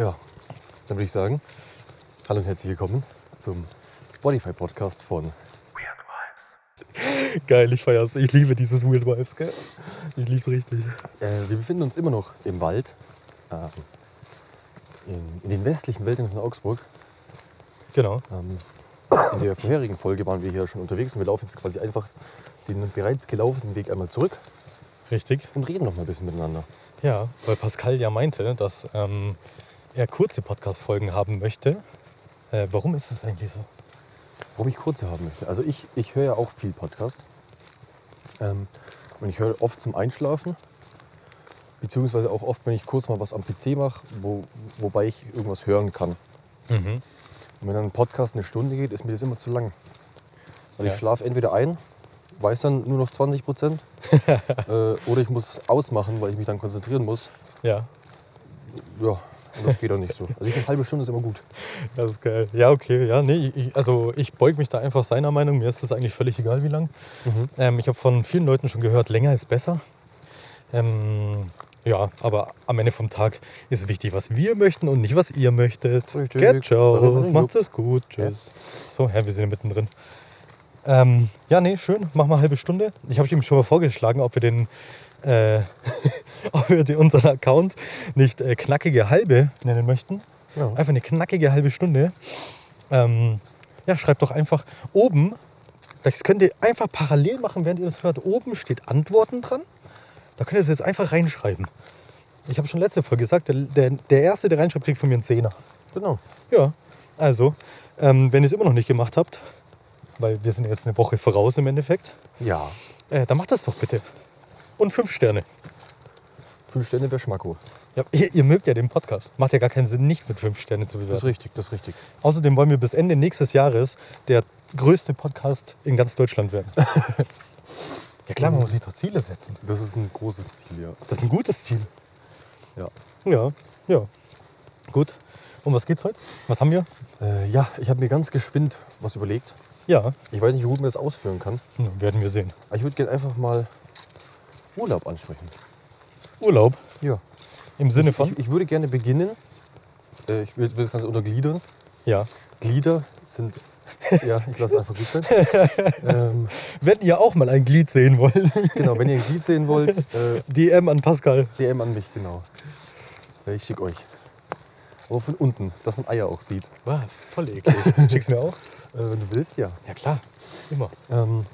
Ja, dann würde ich sagen, hallo und herzlich willkommen zum Spotify-Podcast von Geil, ich feier's. Ich liebe dieses Weird Vibes, gell? Ich lieb's richtig. Äh, wir befinden uns immer noch im Wald, ähm, in, in den westlichen Wäldern von Augsburg. Genau. Ähm, in der vorherigen Folge waren wir hier schon unterwegs und wir laufen jetzt quasi einfach den bereits gelaufenen Weg einmal zurück Richtig. und reden noch mal ein bisschen miteinander. Ja, weil Pascal ja meinte, dass ähm, er kurze Podcast-Folgen haben möchte. Äh, warum ist es eigentlich so? Warum ich kurze haben möchte. Also ich, ich höre ja auch viel Podcast. Ähm, und ich höre oft zum Einschlafen. Beziehungsweise auch oft, wenn ich kurz mal was am PC mache, wo, wobei ich irgendwas hören kann. Mhm. Und wenn dann ein Podcast eine Stunde geht, ist mir das immer zu lang. Weil Ja. ich schlafe entweder ein, weiß dann nur noch 20 Prozent, äh, oder ich muss ausmachen, weil ich mich dann konzentrieren muss. Ja, Ja, und das geht auch nicht so. Also ich finde, eine halbe Stunde ist immer gut. das ist geil. Ja, okay. Ja, nee, ich, also ich beug mich da einfach seiner Meinung. Mir ist das eigentlich völlig egal, wie lang. Ähm, ich habe von vielen Leuten schon gehört, länger ist besser. Ähm, ja, aber am Ende vom Tag ist wichtig, was wir möchten und nicht, was ihr möchtet. Richtig. Get ciao. Macht es gut. Tschüss. So, ja, wir sind ja mittendrin. Ähm, ja, nee, schön. Machen wir eine halbe Stunde. Ich habe ihm schon mal vorgeschlagen, ob wir den, äh, ob wir den, unseren Account nicht äh, knackige halbe nennen möchten. Ja. Einfach eine knackige halbe Stunde. Ähm, ja, schreibt doch einfach oben. Das könnt ihr einfach parallel machen, während ihr das hört. Oben steht Antworten dran. Da könnt ihr es jetzt einfach reinschreiben. Ich habe schon letzte Folge gesagt, der, der, der Erste, der reinschreibt, kriegt von mir einen Zehner. Genau. Ja, also, ähm, wenn ihr es immer noch nicht gemacht habt, weil wir sind jetzt eine Woche voraus im Endeffekt, Ja, äh, dann macht das doch bitte. Und fünf Sterne. fünf Sterne wäre Schmacko. Ja, ihr, ihr mögt ja den Podcast. Macht ja gar keinen Sinn, nicht mit fünf Sternen zu Das ist bewerten. richtig, das ist richtig. Außerdem wollen wir bis Ende nächstes Jahres der größte Podcast in ganz Deutschland werden. ja klar, man muss sich doch Ziele setzen. Das ist ein großes Ziel, ja. Das ist ein gutes Ziel. Ja, Ja, ja. Gut. Um was geht's heute? Was haben wir? äh, ja ich habe mir ganz geschwind was überlegt. Ja, Ich weiß nicht, wie gut man das ausführen kann. hm, werden wir sehen. Ich würde gerne einfach mal Urlaub ansprechen. Urlaub Ja. im Sinne von? Ich, ich würde gerne beginnen. Äh, ich will, will das Ganze untergliedern. ja. Glieder sind. Ja, ich lasse es einfach gut sein. ähm, Wenn ihr auch mal ein Glied sehen wollt, genau, wenn ihr ein Glied sehen wollt, äh, DM an Pascal. DM an mich, genau. Äh, Ich schicke euch. Aber von unten, dass man Eier auch sieht. Wow, voll eklig. Schick's mir auch? Äh, wenn du willst, ja. Ja klar, immer. Ähm,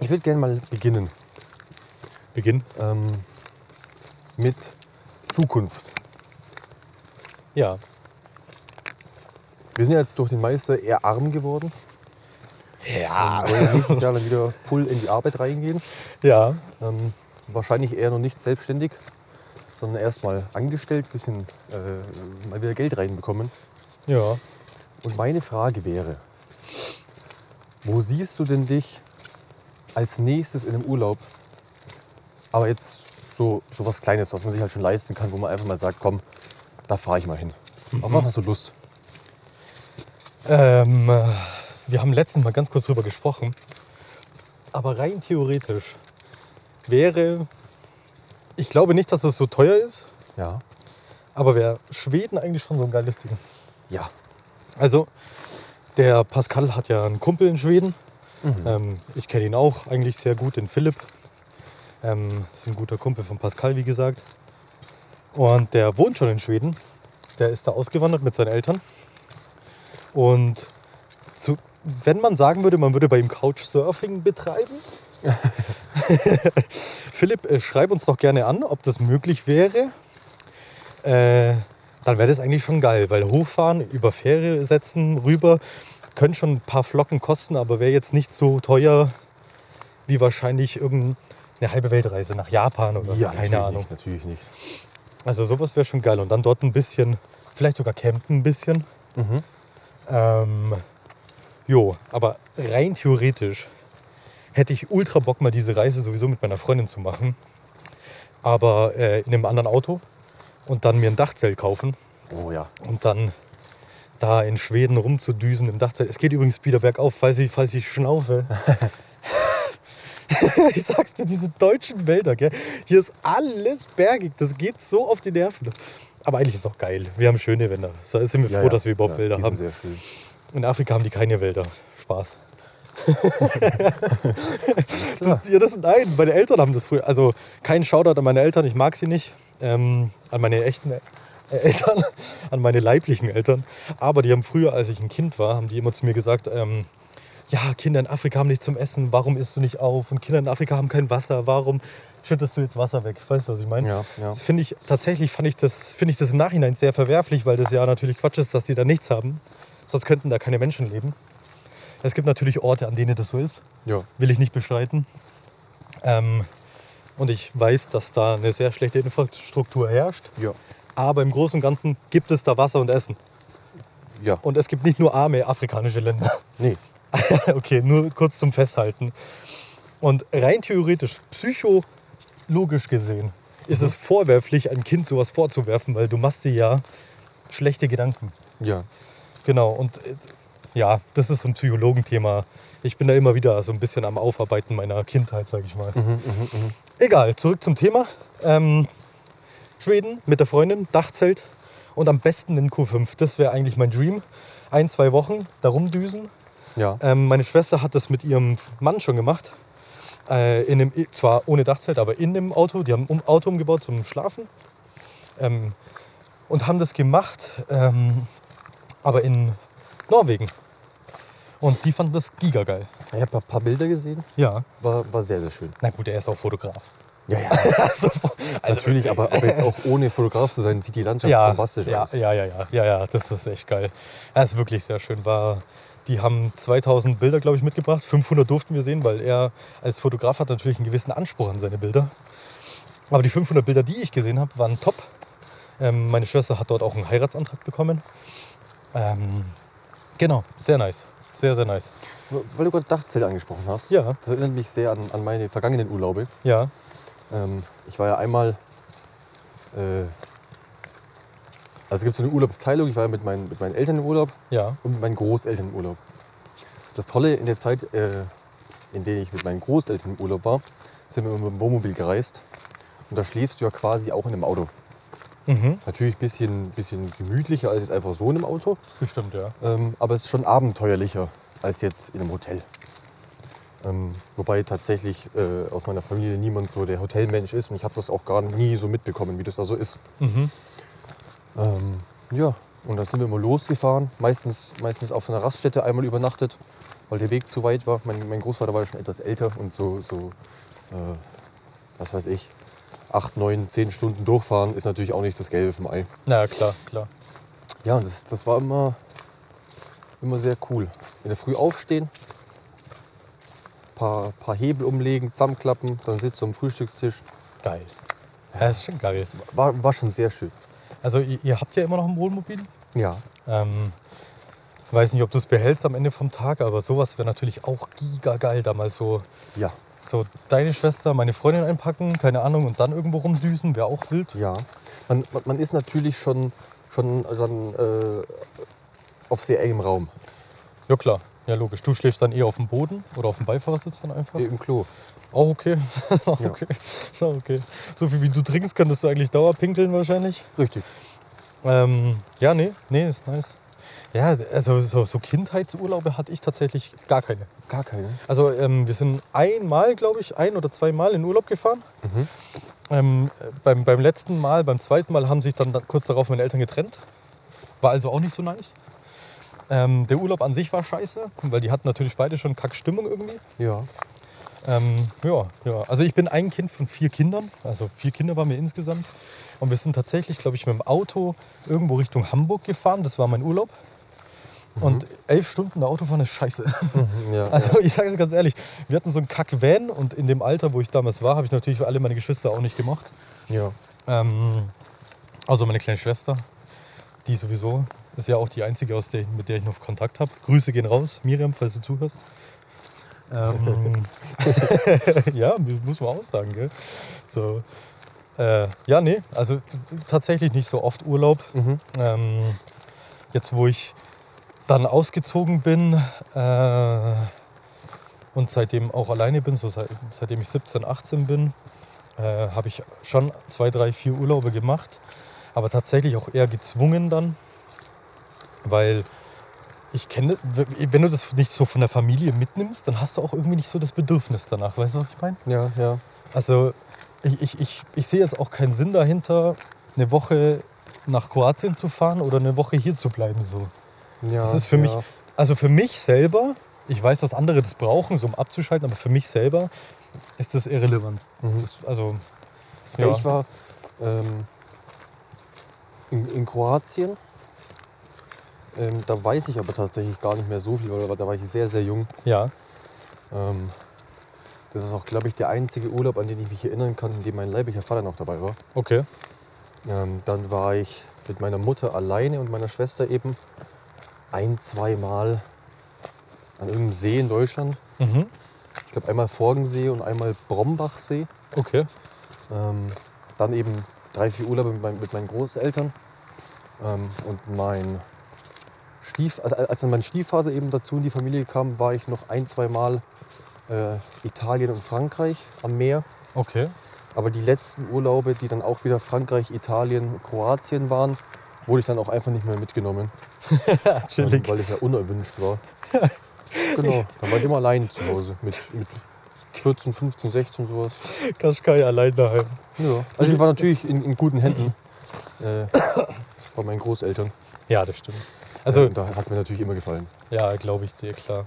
ich würde gerne mal beginnen Beginn. ähm, mit Zukunft. Ja. Wir sind ja jetzt durch den Meister eher arm geworden. Ja. Wir wollen nächstes Jahr dann wieder voll in die Arbeit reingehen. Ja. Ähm, wahrscheinlich eher noch nicht selbstständig, sondern erst mal angestellt, bisschen äh, mal wieder Geld reinbekommen. Ja. Und meine Frage wäre, wo siehst du denn dich als nächstes in einem Urlaub? Aber jetzt so, so was Kleines, was man sich halt schon leisten kann, wo man einfach mal sagt, komm, da fahre ich mal hin. Auf was hast du Lust? Ähm, äh, wir haben letztens mal ganz kurz drüber gesprochen. Aber rein theoretisch wäre. Ich glaube nicht, dass es so teuer ist, Ja. aber wäre Schweden eigentlich schon so ein geiles Ding. Ja. Also, der Pascal hat ja einen Kumpel in Schweden. Ähm, ich kenne ihn auch eigentlich sehr gut, den Philipp. Ähm, ist ein guter Kumpel von Pascal, wie gesagt. Und der wohnt schon in Schweden. Der ist da ausgewandert mit seinen Eltern. Und zu, wenn man sagen würde, man würde bei ihm Couchsurfing betreiben, Philipp, äh, schreib uns doch gerne an, ob das möglich wäre. Äh, dann wäre das eigentlich schon geil, weil hochfahren, über Fähre setzen, rüber, können schon ein paar Flocken kosten, aber wäre jetzt nicht so teuer wie wahrscheinlich irgendeine halbe Weltreise nach Japan oder keine natürlich Ahnung. Nicht, natürlich nicht. Also sowas wäre schon geil. Und dann dort ein bisschen, vielleicht sogar campen ein bisschen. Ähm, jo, aber rein theoretisch hätte ich ultra Bock, mal diese Reise sowieso mit meiner Freundin zu machen. Aber äh, in einem anderen Auto und dann mir ein Dachzelt kaufen Oh ja. und dann da in Schweden rumzudüsen im Dachzelt. Es geht übrigens wieder bergauf, falls ich, falls ich schnaufe. ich sag's dir, diese deutschen Wälder, gell? hier ist alles bergig. Das geht so auf die Nerven. aber eigentlich ist es auch geil. Wir haben schöne Wälder. Da sind wir Ja, froh, ja. dass wir überhaupt Ja, Wälder haben. Sehr schön. In Afrika haben die keine Wälder. Spaß. das, ja, das, nein, meine Eltern haben das früher. Also kein Shoutout an meine Eltern, ich mag sie nicht. Ähm, an meine echten äh, Eltern, an meine leiblichen Eltern. Aber die haben früher, als ich ein Kind war, haben die immer zu mir gesagt, ähm, ja, Kinder in Afrika haben nichts zum Essen, warum isst du nicht auf? Und Kinder in Afrika haben kein Wasser, warum schüttest du jetzt Wasser weg? Weißt du, was ich meine? Ja, ja. Das finde ich, tatsächlich fand ich das, finde ich das im Nachhinein sehr verwerflich, weil das ja natürlich Quatsch ist, dass sie da nichts haben. Sonst könnten da keine Menschen leben. Es gibt natürlich Orte, an denen das so ist. Ja. Will ich nicht bestreiten. Ähm, und ich weiß, dass da eine sehr schlechte Infrastruktur herrscht. Ja. Aber im Großen und Ganzen gibt es da Wasser und Essen. Ja. Und es gibt nicht nur arme afrikanische Länder. Nee. okay, nur kurz zum Festhalten. Und rein theoretisch, psychologisch gesehen, ist es vorwerflich, ein Kind sowas vorzuwerfen, weil du machst dir ja schlechte Gedanken. Ja. Genau, und äh, ja, das ist so ein Psychologenthema. Ich bin da immer wieder so ein bisschen am Aufarbeiten meiner Kindheit, sage ich mal. Egal, zurück zum Thema. Ähm, Schweden mit der Freundin, Dachzelt und am besten in Q5. Das wäre eigentlich mein Dream. Ein, zwei Wochen da rumdüsen. Ja. Ähm, meine Schwester hat das mit ihrem Mann schon gemacht. Äh, in dem, zwar ohne Dachzelt, aber in dem Auto. Die haben ein Auto umgebaut zum Schlafen. Ähm, und haben das gemacht, ähm, aber in Norwegen. Und die fanden das gigageil. Ich habe ein paar Bilder gesehen. Ja. War, war sehr, sehr schön. Na gut, er ist auch Fotograf. Ja, ja. also, Natürlich, aber, aber jetzt auch ohne Fotograf zu sein, sieht die Landschaft ja, bombastisch ja, aus. ja, ja, ja, ja, ja, das ist echt geil. Er ist wirklich sehr schön. War, die haben 2000 Bilder, glaube ich, mitgebracht. 500 durften wir sehen, weil er als Fotograf hat natürlich einen gewissen Anspruch an seine Bilder. Aber die 500 Bilder, die ich gesehen habe, waren top. Ähm, meine Schwester hat dort auch einen Heiratsantrag bekommen. Ähm, genau, sehr nice. Sehr, sehr nice. Weil du gerade Dachzelt angesprochen hast. Ja. Das erinnert mich sehr an, an meine vergangenen Urlaube. Ja, Ähm, ich war ja einmal. Äh, also es gibt so eine Urlaubsteilung. Ich war mit meinen, mit meinen Eltern im Urlaub ja, und mit meinen Großeltern im Urlaub. Das Tolle in der Zeit, äh, in der ich mit meinen Großeltern im Urlaub war, sind wir mit dem Wohnmobil gereist. Und da schläfst du ja quasi auch in einem Auto. Mhm. Natürlich ein bisschen, bisschen gemütlicher als jetzt einfach so in einem Auto. bestimmt, ja. Ähm, aber es ist schon abenteuerlicher als jetzt in einem Hotel. Ähm, wobei tatsächlich äh, aus meiner Familie niemand so der Hotelmensch ist und ich habe das auch gar nie so mitbekommen, wie das da so ist. Mhm. Ähm, ja, und dann sind wir mal losgefahren, meistens, meistens auf so einer Raststätte einmal übernachtet, weil der Weg zu weit war. Mein, mein Großvater war ja schon etwas älter und so, so äh, was weiß ich, acht, neun, zehn Stunden durchfahren ist natürlich auch nicht das Gelbe vom Ei. Na ja, klar, klar. Ja, und das, das war immer, immer sehr cool. In der Früh aufstehen, paar, paar Hebel umlegen, zusammenklappen, dann sitzt du am Frühstückstisch. Geil. Ja, das ist schon geil. Das war, war schon sehr schön. Also ihr, ihr habt ja immer noch ein Wohnmobil? Ja. Ähm, weiß nicht, ob du es behältst am Ende vom Tag, aber sowas wäre natürlich auch giga geil, da mal so, Ja. so deine Schwester, meine Freundin einpacken, keine Ahnung, und dann irgendwo rumdüsen, wäre auch wild. Ja. Man, man- man ist natürlich schon, schon dann äh, auf sehr engem Raum. Ja klar, ja logisch. Du schläfst dann eher auf dem Boden oder auf dem Beifahrersitz dann einfach? Äh, Im Klo. Auch okay. Auch Ja. okay. Ist auch okay. So viel wie du trinkst, könntest du eigentlich dauerpinkeln wahrscheinlich. Richtig. Ähm, ja, nee, nee, ist nice. Ja, also so, so Kindheitsurlaube hatte ich tatsächlich gar keine. Gar keine. Also ähm, wir sind einmal, glaube ich, ein oder zweimal in Urlaub gefahren. Ähm, äh, beim, beim letzten Mal, beim zweiten Mal haben sich dann da- kurz darauf meine Eltern getrennt. War also auch nicht so nice. Ähm, der Urlaub an sich war scheiße, weil die hatten natürlich beide schon Kackstimmung irgendwie. Ja. Ähm, ja, ja, also ich bin ein Kind von vier Kindern. Also vier Kinder waren wir insgesamt. Und wir sind tatsächlich, glaube ich, mit dem Auto irgendwo Richtung Hamburg gefahren. Das war mein Urlaub. Und elf Stunden der Autofahren ist scheiße. ja Also ich sage es ganz ehrlich, wir hatten so einen Kack-Van und in dem Alter, wo ich damals war, habe ich natürlich alle meine Geschwister auch nicht gemacht. ja. Ähm, also meine kleine Schwester, die sowieso ist ja auch die einzige, aus der, mit der ich noch Kontakt habe. Grüße gehen raus, Miriam, falls du zuhörst. Ähm, ja, muss man auch sagen, gell? So. Äh, ja, nee, also tatsächlich nicht so oft Urlaub. Ähm, jetzt, wo ich dann ausgezogen bin äh, und seitdem auch alleine bin, so seit, seitdem ich 17, 18 bin, äh, habe ich schon zwei, drei, vier Urlaube gemacht. aber tatsächlich auch eher gezwungen dann, weil ich kenne, wenn du das nicht so von der Familie mitnimmst, dann hast du auch irgendwie nicht so das Bedürfnis danach. Weißt du, was ich meine? Ja, ja. Also ich, ich, ich, ich sehe jetzt auch keinen Sinn dahinter, eine Woche nach Kroatien zu fahren oder eine Woche hier zu bleiben. So. ja Das ist für ja. mich, also für mich selber, ich weiß, dass andere das brauchen, so um abzuschalten, aber für mich selber ist das irrelevant. Das, also, Ja. ja. Ich war ähm, in, in Kroatien. Ähm, da weiß ich aber tatsächlich gar nicht mehr so viel, weil da war ich sehr, sehr jung. ja, Ähm, das ist auch, glaube ich, der einzige Urlaub, an den ich mich erinnern kann, in dem mein leiblicher Vater noch dabei war. okay. Ähm, dann war ich mit meiner Mutter alleine und meiner Schwester eben ein, zwei Mal an irgendeinem See in Deutschland. Mhm. Ich glaube einmal Forgensee und einmal Brombachsee. Okay. Ähm, dann eben drei, vier Urlaube mit, mein, mit meinen Großeltern. Ähm, und mein Stief, also als dann mein Stiefvater eben dazu in die Familie kam, war ich noch ein, zwei Mal äh, Italien und Frankreich am Meer. Okay. Aber die letzten Urlaube, die dann auch wieder Frankreich, Italien, Kroatien waren, wurde ich dann auch einfach nicht mehr mitgenommen, Chillig. weil ich ja unerwünscht war. genau, dann war ich immer allein zu Hause mit, mit 14, 15, 16 sowas. Kaschkai allein daheim. Ja. Also ich war natürlich in, in guten Händen äh, bei meinen Großeltern. Ja, das stimmt. Also, ja, da hat es mir natürlich immer gefallen. ja, glaube ich dir, klar.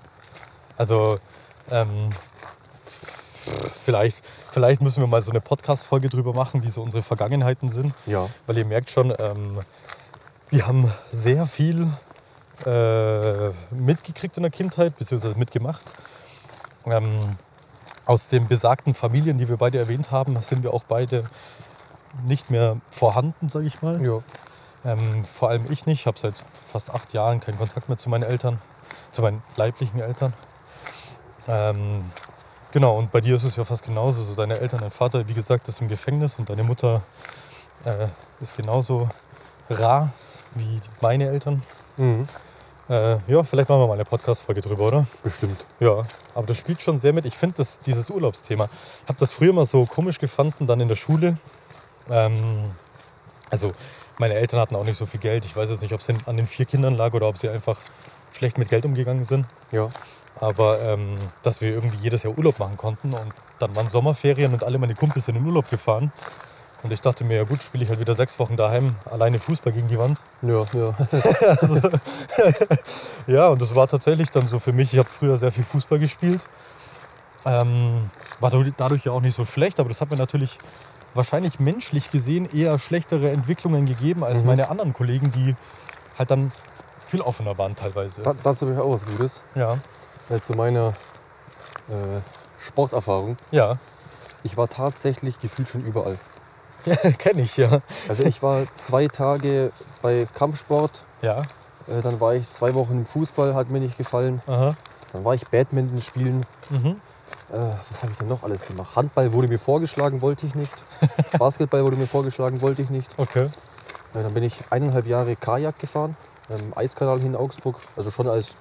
Also, ähm, vielleicht, vielleicht müssen wir mal so eine Podcast-Folge drüber machen, wie so unsere Vergangenheiten sind. Ja. Weil ihr merkt schon, ähm, wir haben sehr viel äh, mitgekriegt in der Kindheit, beziehungsweise mitgemacht. Ähm, aus den besagten Familien, die wir beide erwähnt haben, sind wir auch beide nicht mehr vorhanden, sage ich mal. Ja. Ähm, vor allem ich nicht. Ich habe seit fast acht Jahren keinen Kontakt mehr zu meinen Eltern, zu meinen leiblichen Eltern. Ähm, genau, und bei dir ist es ja fast genauso. So deine Eltern, dein Vater, wie gesagt, ist im Gefängnis und deine Mutter äh, ist genauso rar wie meine Eltern. Mhm. Äh, ja, vielleicht machen wir mal eine Podcast-Folge drüber, oder? Bestimmt. Ja, aber das spielt schon sehr mit. Ich finde dieses Urlaubsthema, ich habe das früher mal so komisch gefunden, dann in der Schule. Ähm, also meine Eltern hatten auch nicht so viel Geld. Ich weiß jetzt nicht, ob es an den vier Kindern lag oder ob sie einfach schlecht mit Geld umgegangen sind. Ja. Aber ähm, dass wir irgendwie jedes Jahr Urlaub machen konnten und dann waren Sommerferien und alle meine Kumpels sind in den Urlaub gefahren. Und ich dachte mir, ja gut, spiele ich halt wieder sechs Wochen daheim, alleine Fußball gegen die Wand. Ja, ja. Ja, und das war tatsächlich dann so für mich. Ich habe früher sehr viel Fußball gespielt. Ähm, war dadurch ja auch nicht so schlecht, aber das hat mir natürlich wahrscheinlich menschlich gesehen eher schlechtere Entwicklungen gegeben als Mhm. meine anderen Kollegen, die halt dann viel offener waren teilweise. Da, dazu habe ich auch was Gutes. Ja, Äh, zu meiner äh, Sporterfahrung. ja, Ich war tatsächlich gefühlt schon überall. ja kenne ich, ja. Also ich war zwei Tage bei Kampfsport, Ja, äh, dann war ich zwei Wochen im Fußball, hat mir nicht gefallen. aha. Dann war ich Badminton spielen. Mhm. Äh, was habe ich denn noch alles gemacht? Handball wurde mir vorgeschlagen, wollte ich nicht. Basketball wurde mir vorgeschlagen, wollte ich nicht. Okay. Äh, dann bin ich eineinhalb Jahre Kajak gefahren, im Eiskanal hier in Augsburg. Also schon als,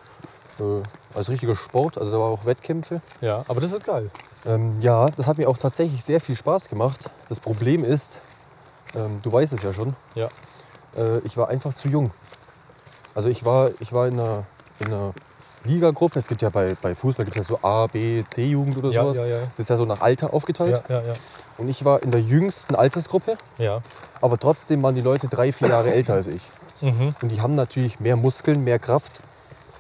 äh, als richtiger Sport. Also da war auch Wettkämpfe. Ja, aber das ist geil. Ähm, ja, das hat mir auch tatsächlich sehr viel Spaß gemacht. Das Problem ist, ähm, du weißt es ja schon, Ja. äh, ich war einfach zu jung. Also ich war, ich war in einer, in einer Ligagruppe. Es gibt ja bei, bei Fußball gibt es ja so A, B, C-Jugend oder Ja, sowas. ja, ja. Das ist ja so nach Alter aufgeteilt. Und ich war in der jüngsten Altersgruppe, aber trotzdem waren die Leute drei, vier Jahre älter als ich. Mhm. Und die haben natürlich mehr Muskeln, mehr Kraft.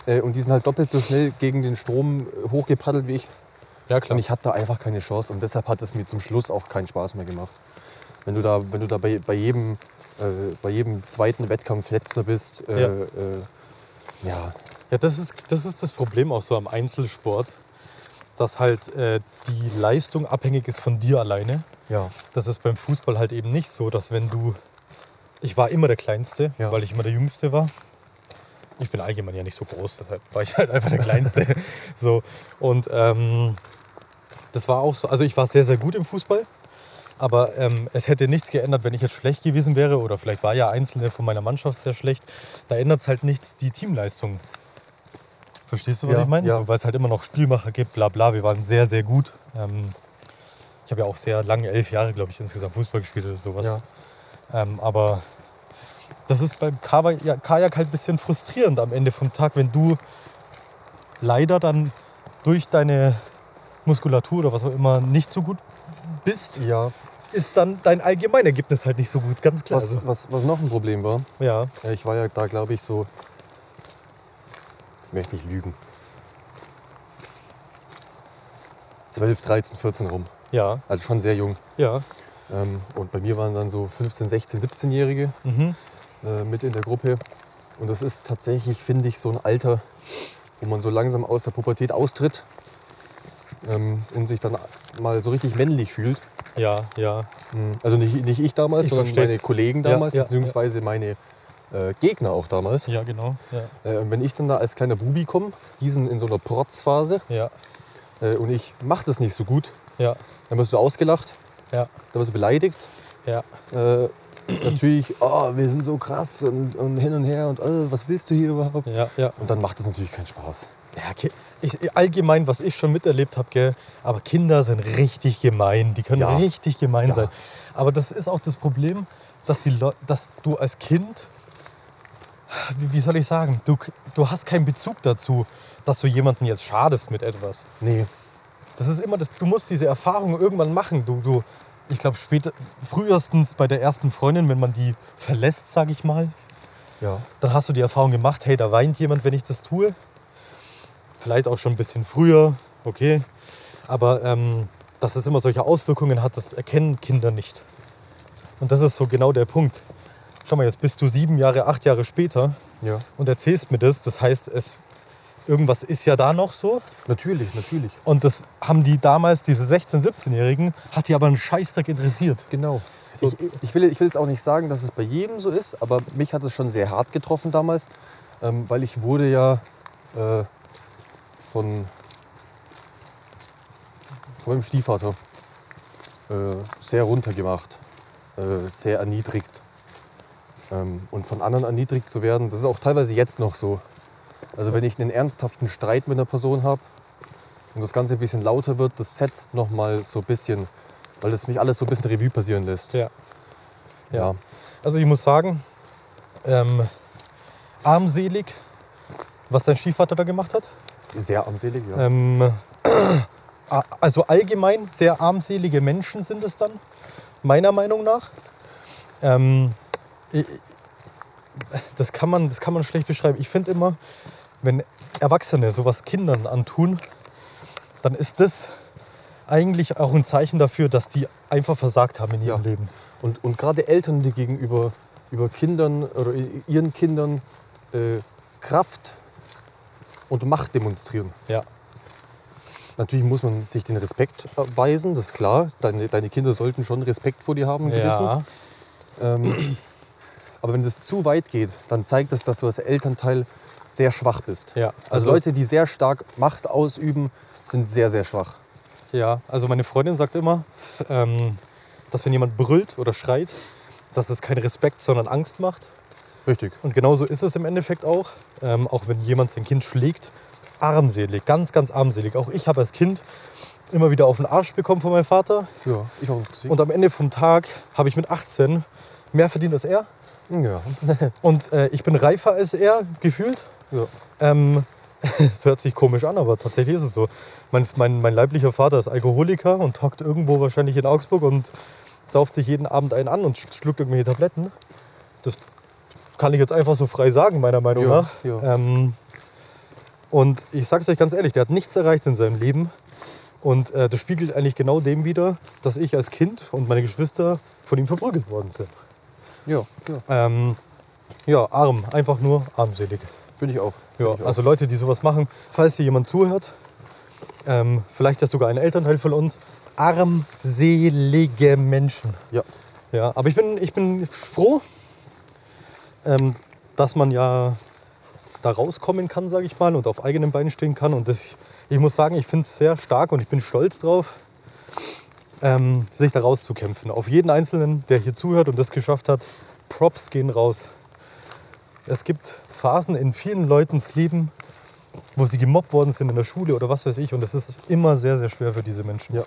Äh, und die sind halt doppelt so schnell gegen den Strom äh, hochgepaddelt wie ich. Ja, klar. Und ich hatte da einfach keine Chance und deshalb hat es mir zum Schluss auch keinen Spaß mehr gemacht. Wenn du da, wenn du da bei, bei, jedem, äh, bei jedem zweiten Wettkampf letzter bist, äh, Ja. äh, ja, Ja, das ist, das ist das Problem auch so am Einzelsport, dass halt äh, die Leistung abhängig ist von dir alleine. ja, Das ist beim Fußball halt eben nicht so, dass wenn du. Ich war immer der Kleinste, Ja. weil ich immer der Jüngste war. Ich bin allgemein ja nicht so groß, deshalb war ich halt einfach der Kleinste. so. Und ähm, das war auch so. Also ich war sehr, sehr gut im Fußball. Aber ähm, es hätte nichts geändert, wenn ich jetzt schlecht gewesen wäre. Oder vielleicht war ja Einzelne von meiner Mannschaft sehr schlecht. Da ändert es halt nichts die Teamleistung. Verstehst du, was Ja, ich meine? ja. So, Weil es halt immer noch Spielmacher gibt, bla bla. Wir waren sehr, sehr gut. Ähm, ich habe ja auch sehr lange, elf Jahre, glaube ich, insgesamt Fußball gespielt oder sowas. ja. Ähm, aber das ist beim Kajak, ja, Kajak halt ein bisschen frustrierend am Ende vom Tag, wenn du leider dann durch deine Muskulatur oder was auch immer nicht so gut bist, Ja. ist dann dein Allgemeinergebnis halt nicht so gut, ganz klar. Was, was, was noch ein Problem war, ja, ich war ja da, glaube ich, so. Ich möchte nicht lügen. 12, 13, 14 rum. ja, Also schon sehr jung. ja. Ähm, und bei mir waren dann so 15, 16, 17-Jährige Mhm. äh, mit in der Gruppe. Und das ist tatsächlich, finde ich, so ein Alter, wo man so langsam aus der Pubertät austritt ähm, und sich dann mal so richtig männlich fühlt. Ja, ja, Also nicht, nicht ich damals, Ich sondern versteh's. meine Kollegen Ja, damals, ja, beziehungsweise meine äh, Gegner auch damals. ja, genau. Ja, Äh, und wenn ich dann da als kleiner Bubi komme, diesen in so einer Protzphase, ja, äh, und ich mache das nicht so gut, ja, dann wirst du ausgelacht, ja, dann wirst du beleidigt. ja. Äh, natürlich, oh, wir sind so krass und, und hin und her und oh, was willst du hier überhaupt? ja, ja. Und dann macht das natürlich keinen Spaß. Ja, Ki- ich, allgemein, was ich schon miterlebt habe, aber Kinder sind richtig gemein. Die können Ja. richtig gemein Ja. sein. Aber das ist auch das Problem, dass, die dass du als Kind, wie, soll ich sagen, du, du hast keinen Bezug dazu, dass du jemanden jetzt schadest mit etwas. Nee. Das ist immer das, du musst diese Erfahrung irgendwann machen. Du, du, ich glaube, später, frühestens bei der ersten Freundin, wenn man die verlässt, sage ich mal, Ja. dann hast du die Erfahrung gemacht, hey, da weint jemand, wenn ich das tue. Vielleicht auch schon ein bisschen früher, okay. Aber ähm, dass es immer solche Auswirkungen hat, das erkennen Kinder nicht. Und das ist so genau der Punkt. Schau mal, jetzt bist du sieben Jahre, acht Jahre später Ja. und erzählst mir das. Das heißt, es, irgendwas ist ja da noch so. Natürlich, natürlich. Und das haben die damals, diese 16-, 17-Jährigen, hat die aber einen Scheißdreck interessiert. Genau. So- Ich, ich, will, ich will jetzt auch nicht sagen, dass es bei jedem so ist, aber mich hat es schon sehr hart getroffen damals, ähm, weil ich wurde ja äh, von, von meinem Stiefvater äh, sehr runtergemacht, äh, sehr erniedrigt. Ähm, und von anderen erniedrigt zu werden, das ist auch teilweise jetzt noch so. Also wenn ich einen ernsthaften Streit mit einer Person habe und das Ganze ein bisschen lauter wird, das setzt noch mal so ein bisschen, weil das mich alles so ein bisschen Revue passieren lässt. Ja. Ja. Also ich muss sagen, ähm, armselig, was dein Stiefvater da gemacht hat. Sehr armselig, ja. Ähm, also allgemein sehr armselige Menschen sind es dann, meiner Meinung nach. Ähm, das, kann man, das kann man schlecht beschreiben. Ich finde immer, wenn Erwachsene sowas Kindern antun, dann ist das eigentlich auch ein Zeichen dafür, dass die einfach versagt haben in ihrem Ja. Leben. Und, und gerade Eltern, die gegenüber über Kindern oder ihren Kindern äh, Kraft und Macht demonstrieren. Ja. Natürlich muss man sich den Respekt erweisen, das ist klar. Deine, deine Kinder sollten schon Respekt vor dir haben, gewissen. Ja, Ähm, aber wenn das zu weit geht, dann zeigt das, dass du als Elternteil sehr schwach bist. Ja, Also, also- Leute, die sehr stark Macht ausüben, sind sehr, sehr schwach. ja, also meine Freundin sagt immer, ähm, dass wenn jemand brüllt oder schreit, dass es kein Respekt, sondern Angst macht. Richtig. Und genauso ist es im Endeffekt auch. Ähm, auch wenn jemand sein Kind schlägt, armselig, ganz, ganz armselig. Auch ich habe als Kind immer wieder auf den Arsch bekommen von meinem Vater. Ja, ich auch. Und am Ende vom Tag habe ich mit 18 mehr verdient als er. Ja. Und äh, ich bin reifer als er, gefühlt. ja. Ähm, es hört sich komisch an, aber tatsächlich ist es so. Mein, mein, mein leiblicher Vater ist Alkoholiker und hockt irgendwo wahrscheinlich in Augsburg und sauft sich jeden Abend einen an und sch- schluckt irgendwelche Tabletten. Das kann ich jetzt einfach so frei sagen, meiner Meinung Ja, nach. ja. Ähm, und ich sage es euch ganz ehrlich, der hat nichts erreicht in seinem Leben. Und äh, das spiegelt eigentlich genau dem wider, dass ich als Kind und meine Geschwister von ihm verprügelt worden sind. Ja, ja. Ähm, ja, arm, einfach nur armselig. Finde ich auch. Ja, Find ich auch. also Leute, die sowas machen, falls hier jemand zuhört, ähm, vielleicht ja sogar ein Elternteil von uns, armselige Menschen. ja. Ja, aber ich bin, ich bin froh, ähm, dass man ja da rauskommen kann, sage ich mal, und auf eigenen Beinen stehen kann. Und das, ich muss sagen, ich finde es sehr stark und ich bin stolz drauf, ähm, sich da rauszukämpfen. Auf jeden Einzelnen, der hier zuhört und das geschafft hat, Props gehen raus. Es gibt Phasen in vielen Leutens Leben, wo sie gemobbt worden sind in der Schule oder was weiß ich. Und das ist immer sehr, sehr schwer für diese Menschen. Ja.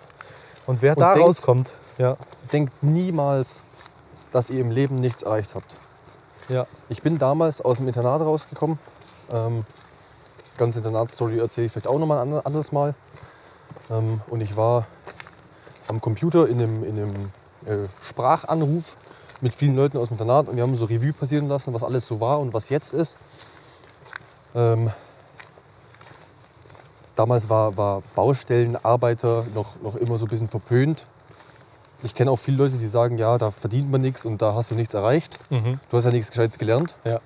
Und wer Und da denkt- rauskommt, ja, Denkt niemals, dass ihr im Leben nichts erreicht habt. Ja. Ich bin damals aus dem Internat rausgekommen. Ähm, ganze Internatsstory erzähle ich vielleicht auch nochmal ein ander- anderes Mal. Ähm, und ich war am Computer in einem, in einem äh, Sprachanruf mit vielen Leuten aus dem Internat und wir haben so Revue passieren lassen, was alles so war und was jetzt ist. Ähm, damals war, war Baustellenarbeiter noch, noch immer so ein bisschen verpönt. Ich kenne auch viele Leute, die sagen, ja, da verdient man nichts und da hast du nichts erreicht. Mhm. Du hast ja nichts Gescheites gelernt. Ja.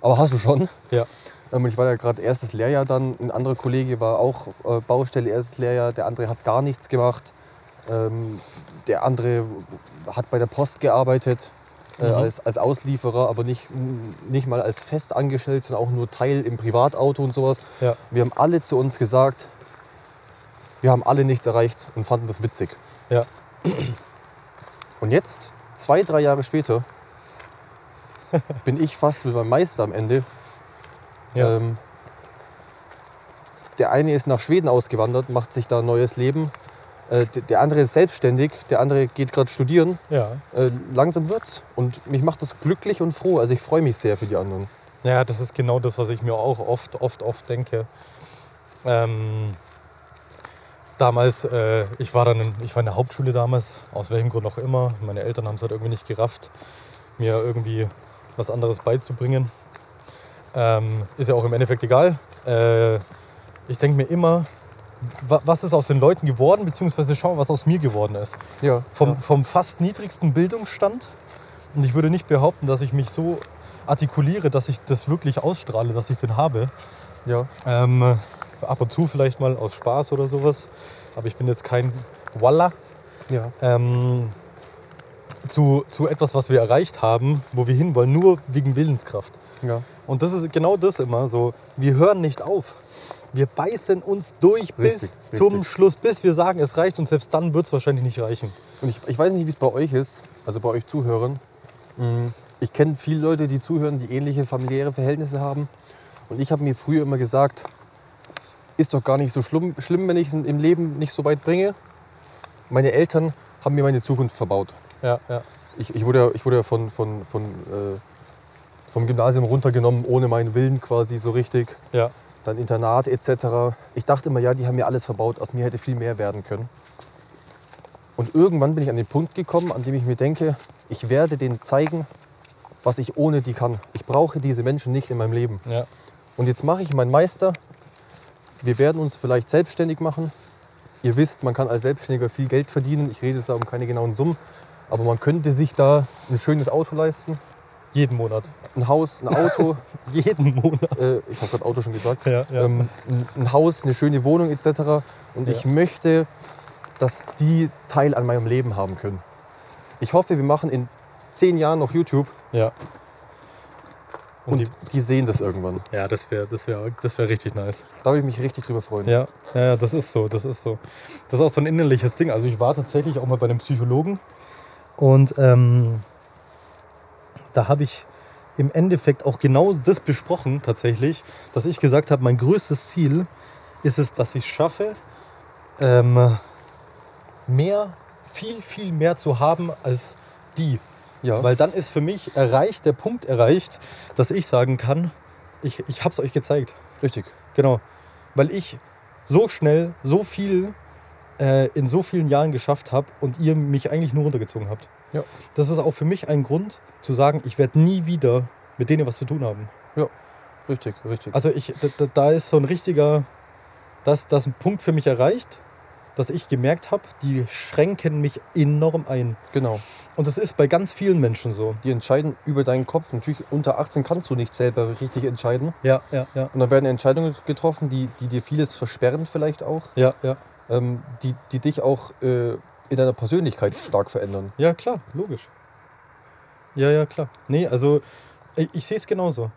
Aber hast du schon. Ja. Ähm, Ich war ja gerade erstes Lehrjahr dann. Ein anderer Kollege war auch äh, Baustelle, erstes Lehrjahr. Der andere hat gar nichts gemacht. Ähm, Der andere hat bei der Post gearbeitet äh, Mhm. als, als Auslieferer, aber nicht, nicht mal als festangestellt, sondern auch nur Teil im Privatauto und sowas. Ja. Wir haben alle zu uns gesagt, wir haben alle nichts erreicht und fanden das witzig. Ja. Und jetzt, zwei, drei Jahre später, bin ich fast mit meinem Meister am Ende. Ja. Ähm, der eine ist nach Schweden ausgewandert, macht sich da ein neues Leben. Äh, der andere ist selbstständig, der andere geht gerade studieren. ja. Äh, langsam wird's. Und mich macht das glücklich und froh. Also ich freue mich sehr für die anderen. Ja, das ist genau das, was ich mir auch oft, oft, oft denke. Ähm, damals, äh, ich war dann in, ich war in der Hauptschule damals, aus welchem Grund auch immer. Meine Eltern haben es halt irgendwie nicht gerafft, mir irgendwie was anderes beizubringen. Ähm, ist ja auch im Endeffekt egal. Äh, ich denke mir immer, was ist aus den Leuten geworden, beziehungsweise schau, was aus mir geworden ist. Ja. Vom, vom fast niedrigsten Bildungsstand. Und ich würde nicht behaupten, dass ich mich so artikuliere, dass ich das wirklich ausstrahle, dass ich den habe. ja. Ähm, ab und zu vielleicht mal aus Spaß oder sowas. Aber ich bin jetzt kein Walla. ja. Ähm, zu, zu etwas, was wir erreicht haben, wo wir hinwollen, nur wegen Willenskraft. ja. Und das ist genau das immer so. Wir hören nicht auf. Wir beißen uns durch bis Richtig, zum richtig. Schluss, bis wir sagen, es reicht und selbst dann wird es wahrscheinlich nicht reichen. Und ich, ich weiß nicht, wie es bei euch ist, also bei euch Zuhörern. Mm, Ich kenne viele Leute, die zuhören, die ähnliche familiäre Verhältnisse haben. Und ich habe mir früher immer gesagt, ist doch gar nicht so schlimm, schlimm, wenn ich es im Leben nicht so weit bringe. Meine Eltern haben mir meine Zukunft verbaut. Ja, ja. Ich, ich wurde, ja- ich wurde ja von, von, von, äh, vom Gymnasium runtergenommen, ohne meinen Willen quasi so richtig. Ja, Dann Internat etc. Ich dachte immer, ja, die haben mir alles verbaut. Aus mir hätte viel mehr werden können. Und irgendwann bin ich an den Punkt gekommen, an dem ich mir denke, ich werde denen zeigen, was ich ohne die kann. Ich brauche diese Menschen nicht in meinem Leben. ja. Und jetzt mache ich meinen Meister. Wir werden uns vielleicht selbstständig machen. Ihr wisst, man kann als Selbstständiger viel Geld verdienen. Ich rede jetzt da um keine genauen Summen. Aber man könnte sich da ein schönes Auto leisten, Jeden Monat. ein Haus, ein Auto. Jeden Monat. äh, ich habe gerade Auto schon gesagt. Ja, ja. Ähm, ein, ein Haus, eine schöne Wohnung etc. Und ich Ja. möchte, dass die Teil an meinem Leben haben können. Ich hoffe, wir machen in zehn Jahren noch YouTube Ja. und, Und die, sehen das irgendwann. Ja, das wäre das wär, das wär richtig nice. Da würde ich mich richtig drüber freuen. Ja, ja, ja, das ist so, das ist so. Das ist auch so ein innerliches Ding. Also ich war tatsächlich auch mal bei einem Psychologen und ähm, da habe ich im Endeffekt auch genau das besprochen tatsächlich, dass ich gesagt habe, mein größtes Ziel ist es, dass ich schaffe, ähm, mehr, viel, viel mehr zu haben als die. Ja. Weil dann ist für mich erreicht, der Punkt erreicht, dass ich sagen kann, ich, ich habe es euch gezeigt. Richtig. Genau. Weil ich so schnell, so viel äh, in so vielen Jahren geschafft habe und ihr mich eigentlich nur runtergezogen habt. Ja. Das ist auch für mich ein Grund zu sagen, ich werde nie wieder mit denen was zu tun haben. Ja. Richtig, richtig. Also ich, da, da- da ist so ein richtiger, das, das ist ein Punkt für mich erreicht, dass ich gemerkt habe, die schränken mich enorm ein. genau. Und das ist bei ganz vielen Menschen so. Die entscheiden über deinen Kopf. Natürlich unter 18 kannst du nicht selber richtig entscheiden. Ja, ja, ja. Und dann werden Entscheidungen getroffen, die, die dir vieles versperren vielleicht auch. Ja, ja. Ähm, die, die dich auch äh, in deiner Persönlichkeit stark verändern. Ja, klar, logisch. Ja, ja, klar. Nee, also ich, ich sehe es genauso.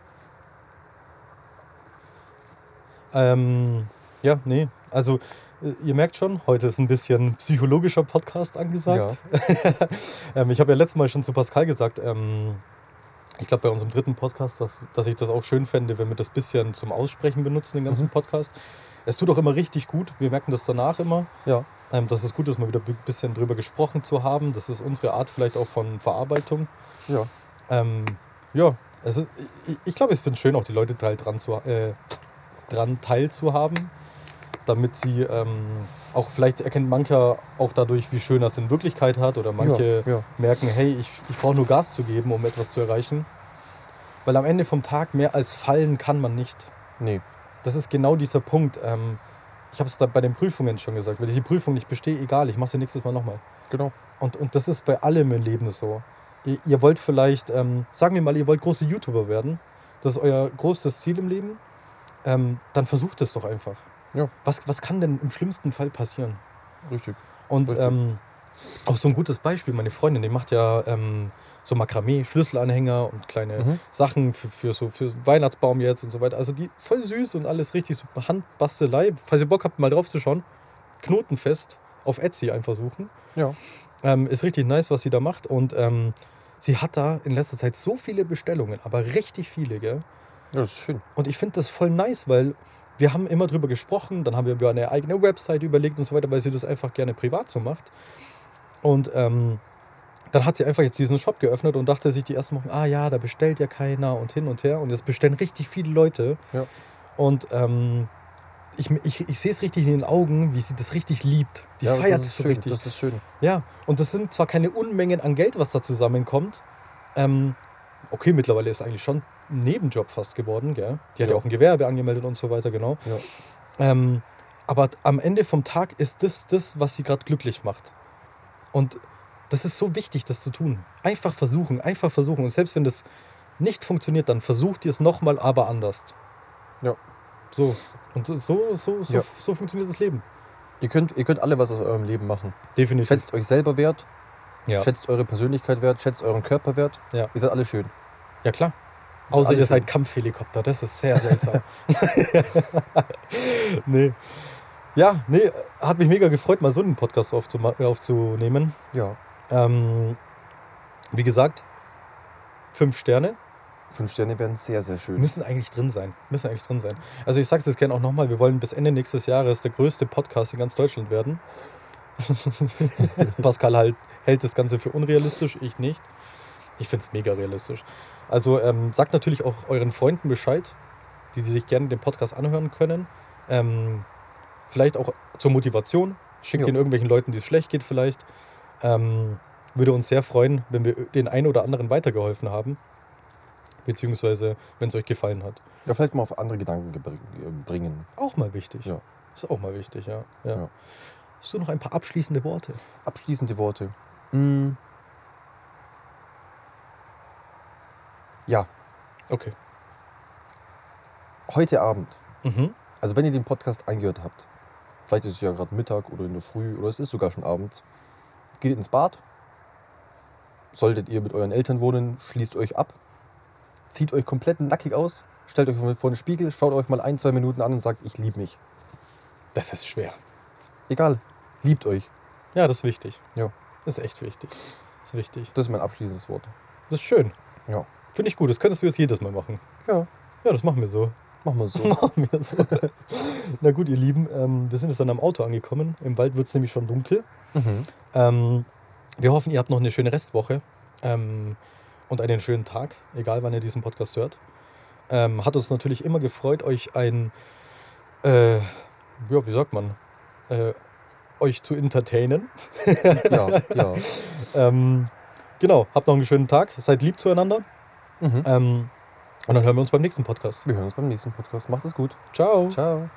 Ähm, ja, nee. Also äh, ihr merkt schon, heute ist ein bisschen psychologischer Podcast angesagt. ähm, ich habe ja letztes Mal schon zu Pascal gesagt, ähm, ich glaube bei unserem dritten Podcast, dass, dass ich das auch schön fände, wenn wir das bisschen zum Aussprechen benutzen, den ganzen Podcast. Es tut auch immer richtig gut. Wir merken das danach immer. Ja. Ähm, dass es gut ist, mal wieder ein bisschen drüber gesprochen zu haben. Das ist unsere Art vielleicht auch von Verarbeitung. Ja. Ähm, ja, Es ist, ich ich glaube, ich finde es schön, auch die Leute halt dran, zu, äh, dran teilzuhaben, damit sie ähm, auch vielleicht erkennt mancher auch dadurch, wie schön das in Wirklichkeit hat oder manche Ja, ja. merken, hey, ich, ich brauche nur Gas zu geben, um etwas zu erreichen. Weil am Ende vom Tag mehr als fallen kann man nicht. Nee. Das ist genau dieser Punkt. Ähm, ich habe es da bei den Prüfungen schon gesagt. Wenn ich die Prüfung nicht bestehe, egal, ich mache sie nächstes Mal nochmal. Genau. Und, und das ist bei allem im Leben so. Ihr, ihr wollt vielleicht, ähm, sagen wir mal, ihr wollt große YouTuber werden. Das ist euer großes Ziel im Leben. Ähm, dann versucht es doch einfach. Ja, Was, was kann denn im schlimmsten Fall passieren? richtig. Und Richtig. ähm, auch so ein gutes Beispiel, meine Freundin, die macht ja ähm, so Makramee, Schlüsselanhänger und kleine Mhm. Sachen für, für so für Weihnachtsbaum jetzt und so weiter. Also die voll süß und alles richtig so Handbastelei. Falls ihr Bock habt, mal drauf zu schauen, knotenfest auf Etsy einfach suchen. Ja. Ähm, ist richtig nice, was sie da macht. Und ähm, sie hat da in letzter Zeit so viele Bestellungen, aber richtig viele, gell? Ja, das ist schön. Und ich finde das voll nice, weil wir haben immer drüber gesprochen, dann haben wir über eine eigene Website überlegt und so weiter, weil sie das einfach gerne privat so macht. Und ähm, dann hat sie einfach jetzt diesen Shop geöffnet und dachte sich die ersten Wochen, ah ja, da bestellt ja keiner und hin und her. Und jetzt bestellen richtig viele Leute. Ja. Und ähm, ich, ich, ich sehe es richtig in den Augen, wie sie das richtig liebt. Die ja, feiert das es ist so schön. richtig. Das ist schön. Ja, und das sind zwar keine Unmengen an Geld, was da zusammenkommt. Ähm, okay, mittlerweile ist eigentlich schon Nebenjob fast geworden, gell? Die hat ja Ja. auch ein Gewerbe angemeldet und so weiter, genau. Ja. Ähm, aber am Ende vom Tag ist das das, was sie gerade glücklich macht. Und das ist so wichtig, das zu tun. Einfach versuchen, einfach versuchen. Und selbst wenn das nicht funktioniert, dann versucht ihr es nochmal, aber anders. Ja. So. Und so, so, so, Ja. so funktioniert das Leben. Ihr könnt, ihr könnt alle was aus eurem Leben machen. Definitiv. Schätzt euch selber wert, ja. schätzt eure Persönlichkeit wert, schätzt euren Körper wert. Ja. Ihr seid alle schön. Ja, klar. Außer ihr seid Kampfhelikopter, das ist sehr seltsam. nee. Ja, nee, hat mich mega gefreut, mal so einen Podcast aufzunehmen. Ja. Ähm, wie gesagt, fünf Sterne Fünf Sterne wären sehr, sehr schön. müssen eigentlich drin sein. Müssen eigentlich drin sein. Also ich sage es gerne auch nochmal, wir wollen bis Ende nächstes Jahres der größte Podcast in ganz Deutschland werden. Pascal halt, hält das Ganze für unrealistisch, ich nicht. Ich finde es mega realistisch. Also ähm, sagt natürlich auch euren Freunden Bescheid, die, die sich gerne den Podcast anhören können. Ähm, vielleicht auch zur Motivation. Schickt Jo. ihn irgendwelchen Leuten, die es schlecht geht vielleicht. Ähm, würde uns sehr freuen, wenn wir den einen oder anderen weitergeholfen haben. Beziehungsweise, wenn es euch gefallen hat. Ja, vielleicht mal auf andere Gedanken bringen. Auch mal wichtig. Ja. Ist auch mal wichtig, ja. ja. Ja. Hast du noch ein paar abschließende Worte? Abschließende Worte. Mm. Ja, Okay. heute Abend. Mhm. Also wenn ihr den Podcast eingehört habt, vielleicht ist es ja gerade Mittag oder in der Früh oder es ist sogar schon abends, geht ins Bad. Solltet ihr mit euren Eltern wohnen, schließt euch ab, zieht euch komplett nackig aus, stellt euch vor den Spiegel, schaut euch mal ein, zwei Minuten an und sagt, ich liebe mich. Das ist schwer. Egal, liebt euch. Ja, das ist wichtig. Ja, Das ist echt wichtig. Das ist wichtig. das ist mein abschließendes Wort. Das ist schön. Ja. Finde ich gut. Das könntest du jetzt jedes Mal machen. Ja, Ja, das machen wir so. machen wir so. Machen wir so. Na gut, ihr Lieben, ähm, wir sind jetzt dann am Auto angekommen. Im Wald wird es nämlich schon dunkel. mhm. Ähm, wir hoffen, ihr habt noch eine schöne Restwoche ähm, und einen schönen Tag, egal wann ihr diesen Podcast hört. Ähm, hat uns natürlich immer gefreut, euch ein, äh, ja, wie sagt man, äh, euch zu entertainen. Ja, ja. Ähm, genau, habt noch einen schönen Tag, seid lieb zueinander. Mhm. Ähm, und dann hören wir uns beim nächsten Podcast. Wir hören uns beim nächsten Podcast. Macht es gut. Ciao. Ciao.